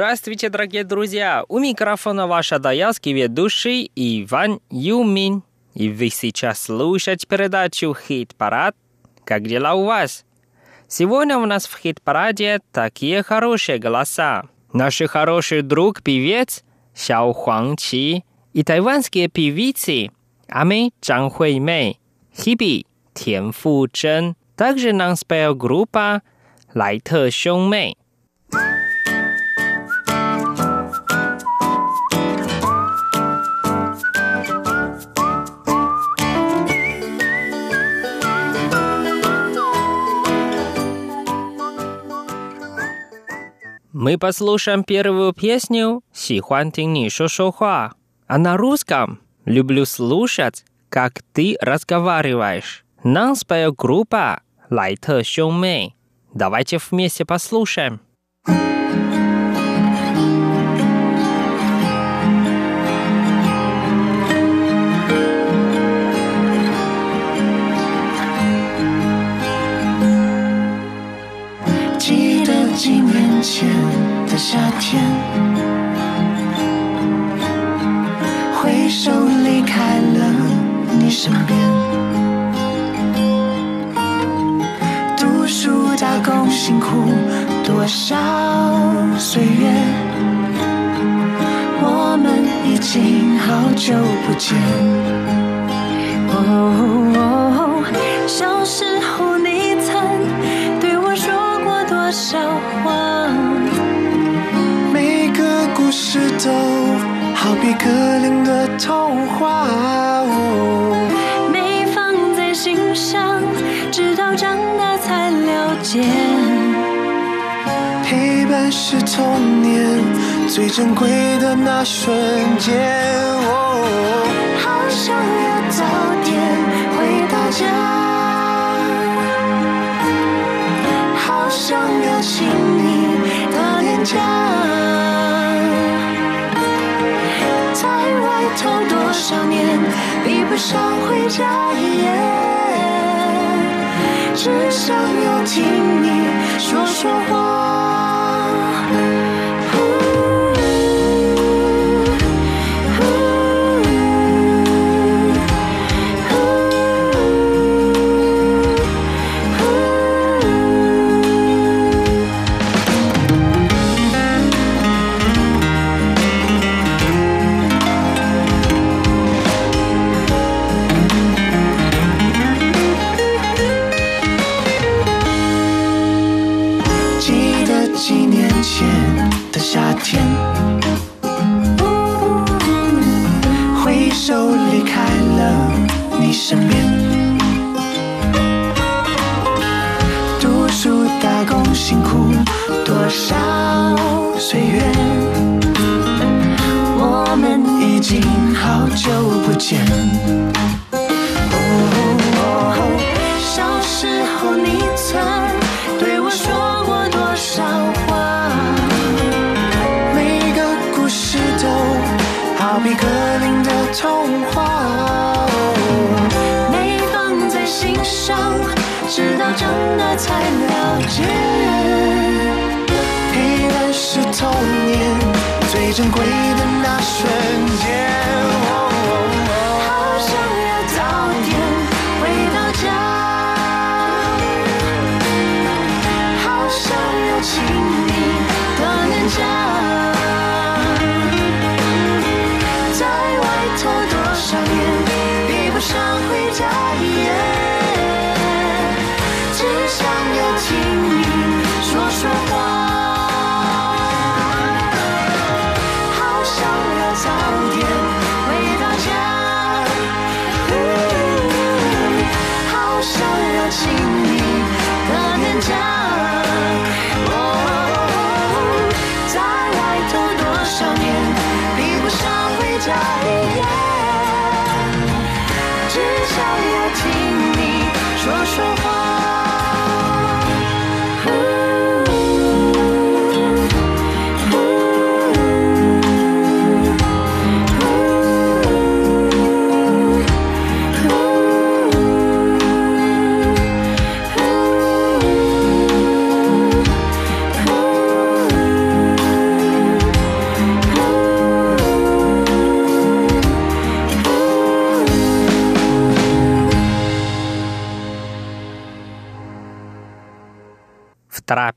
Здравствуйте, дорогие друзья! У микрофона ваш адаялский ведущий Иван Юмин. И вы сейчас слушаете передачу «Хит-парад». Как дела у вас? Сегодня у нас в хит-параде такие хорошие голоса. Наш хороший друг-певец Сяо Хуангчи и тайванские певицы Ами Чжан Хуймэй, Хиби Тян Фу Чжэн. Также нам спела группа Лай Те 兄妹。Мы послушаем первую песню «Сихуан тин шо шо хуа». А на русском «Люблю слушать, как ты разговариваешь». Нам споет группа «Лайтер Мэй». Давайте вместе послушаем. 前的夏天，挥手离开了你身边。读书打工辛苦多少岁月，我们已经好久不见。哦，消失好比格林的童话，哦没放在心上，直到长大才了解。陪伴是童年最珍贵的那瞬间。哦，好想比不上回家只想要听你说说话。珍贵的想要听你说说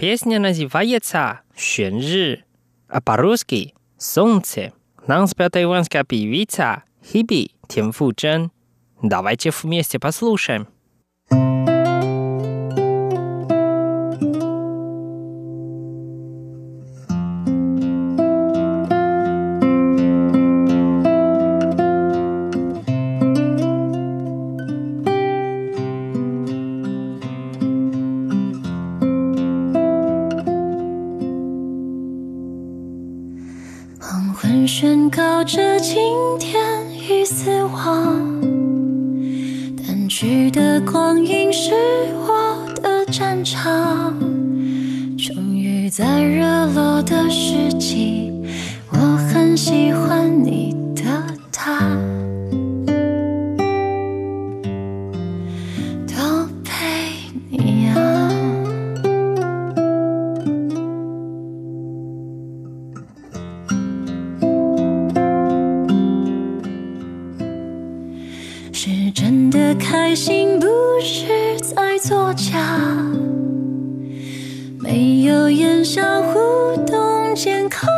Песня называется «Шенжи», а по-русски «Солнце». Нам спела тайванская певица Хиби Тянфу Чен. Давайте вместе послушаем. 去的光阴是我的战场终于在日落的世机我很喜欢你健康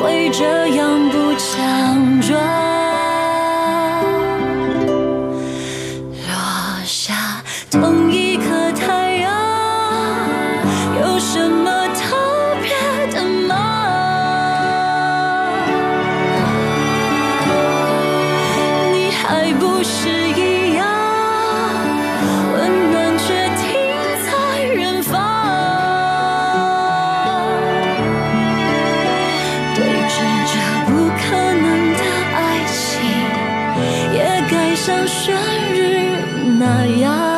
会这样不像生日那样。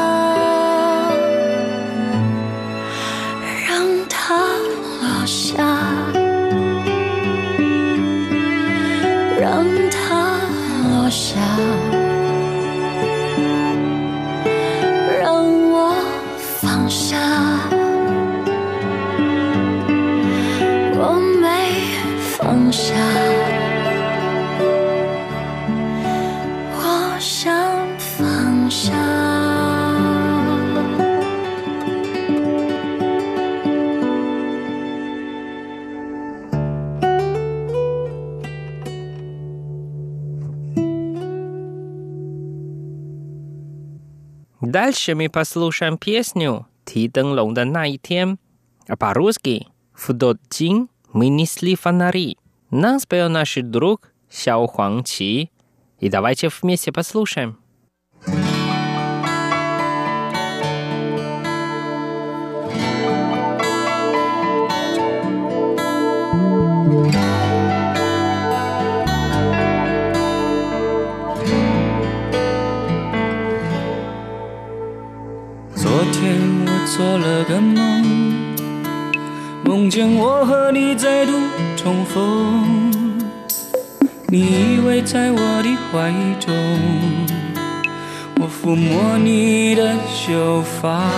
Дальше мы послушаем песню «Ти Дэн Лонг да на и тем», а по-русски «В тот день мы несли фонари». Нам спел наш друг Сяо Хуанг Чи. И давайте вместе послушаем. 见我和你再度重逢，你依偎在我的怀中，我抚摸你的秀发，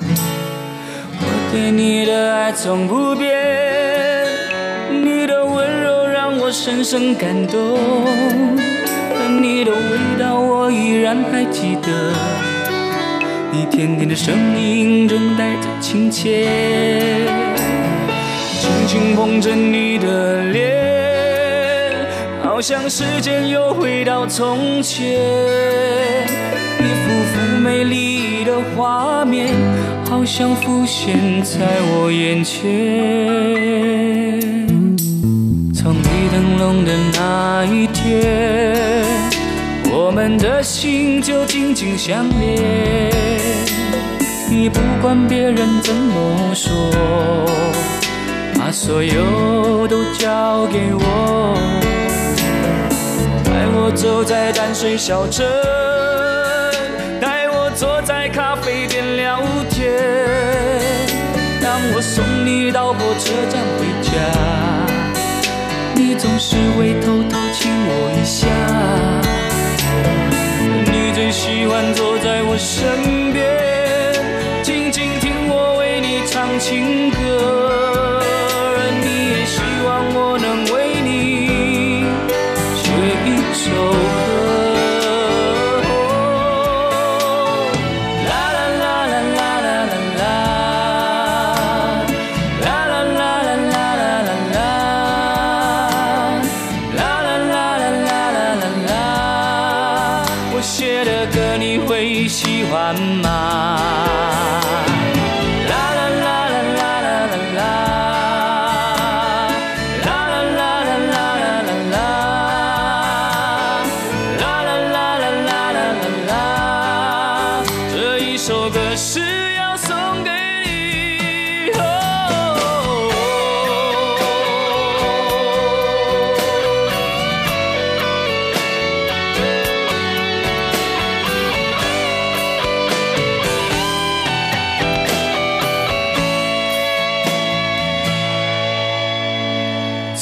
我对你的爱从不变，你的温柔让我深深感动，你的味道我依然还记得，你甜甜的声音中带着亲切。轻轻碰着你的脸，好像时间又回到从前，一幅幅美丽的画面，好像浮现在我眼前。从你灯笼的那一天，我们的心就紧紧相连，你不管别人怎么说。把所有都交给我，带我走在淡水小镇，带我坐在咖啡店聊天。当我送你到火车站回家，你总是会偷偷亲我一下。喜欢坐在我身边。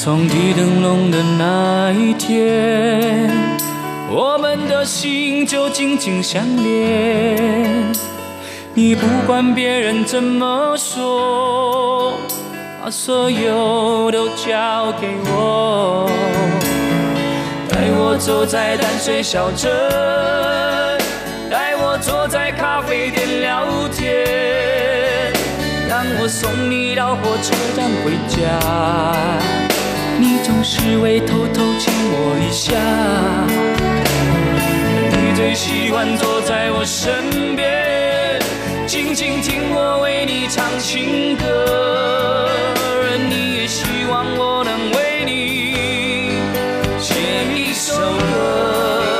从地灯笼的那一天，我们的心就紧紧相连。你不管别人怎么说，把所有都交给我，带我走在淡水小镇，带我坐在咖啡店聊天，让我送你到火车站回家。你总是会偷偷亲我一下，你最喜欢坐在我身边，静静听我为你唱情歌，你也希望我能为你写一首歌。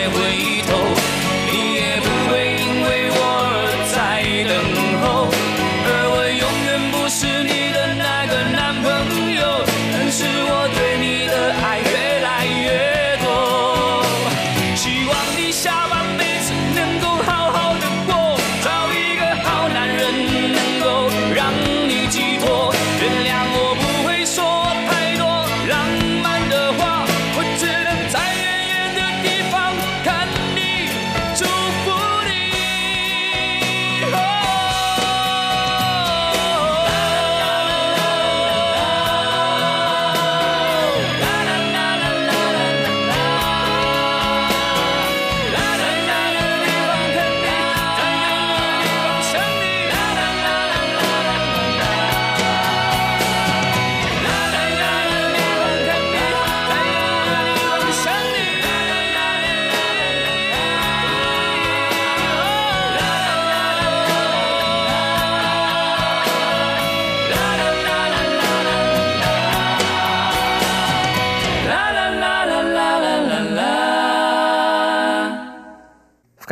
highway.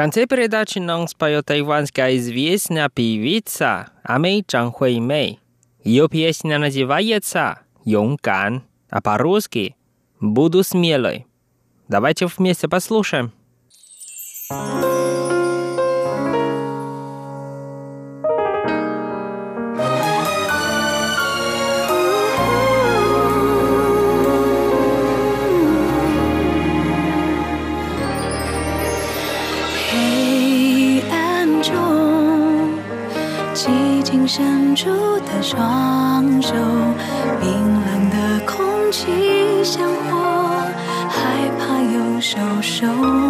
Конце передачи нам споет тайванская известная певица Амей Чан Хуэй Мэй. Ее песня называется «Юнган», а по-русски «Буду смелой». Давайте вместе послушаем. 双手，冰冷的空气像火，害怕又受伤。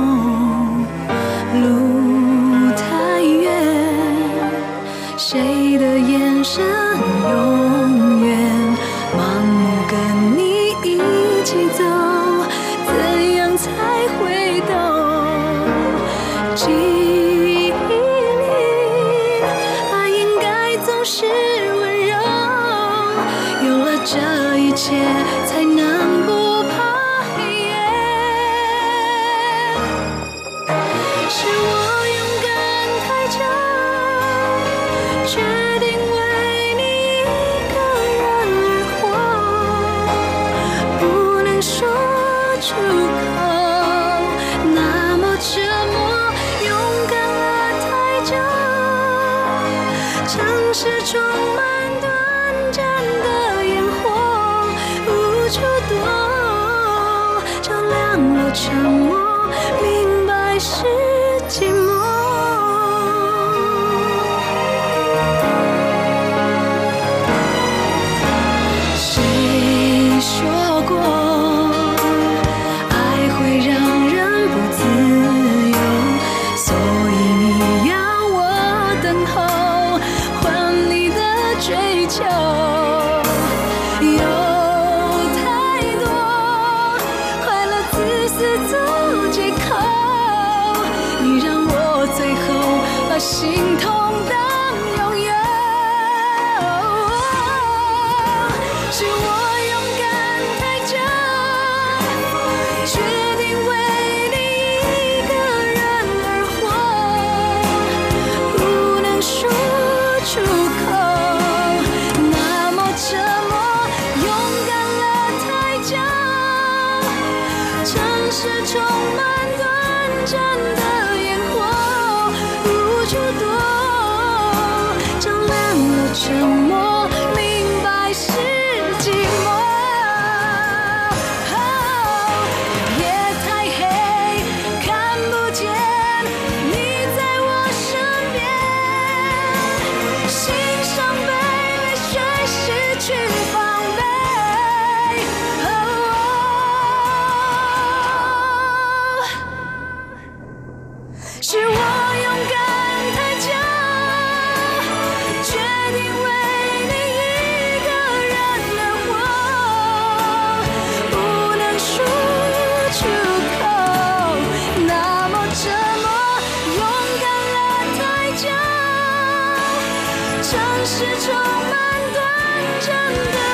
界不懂照亮了沉默明白是寂寞。是充满短暂的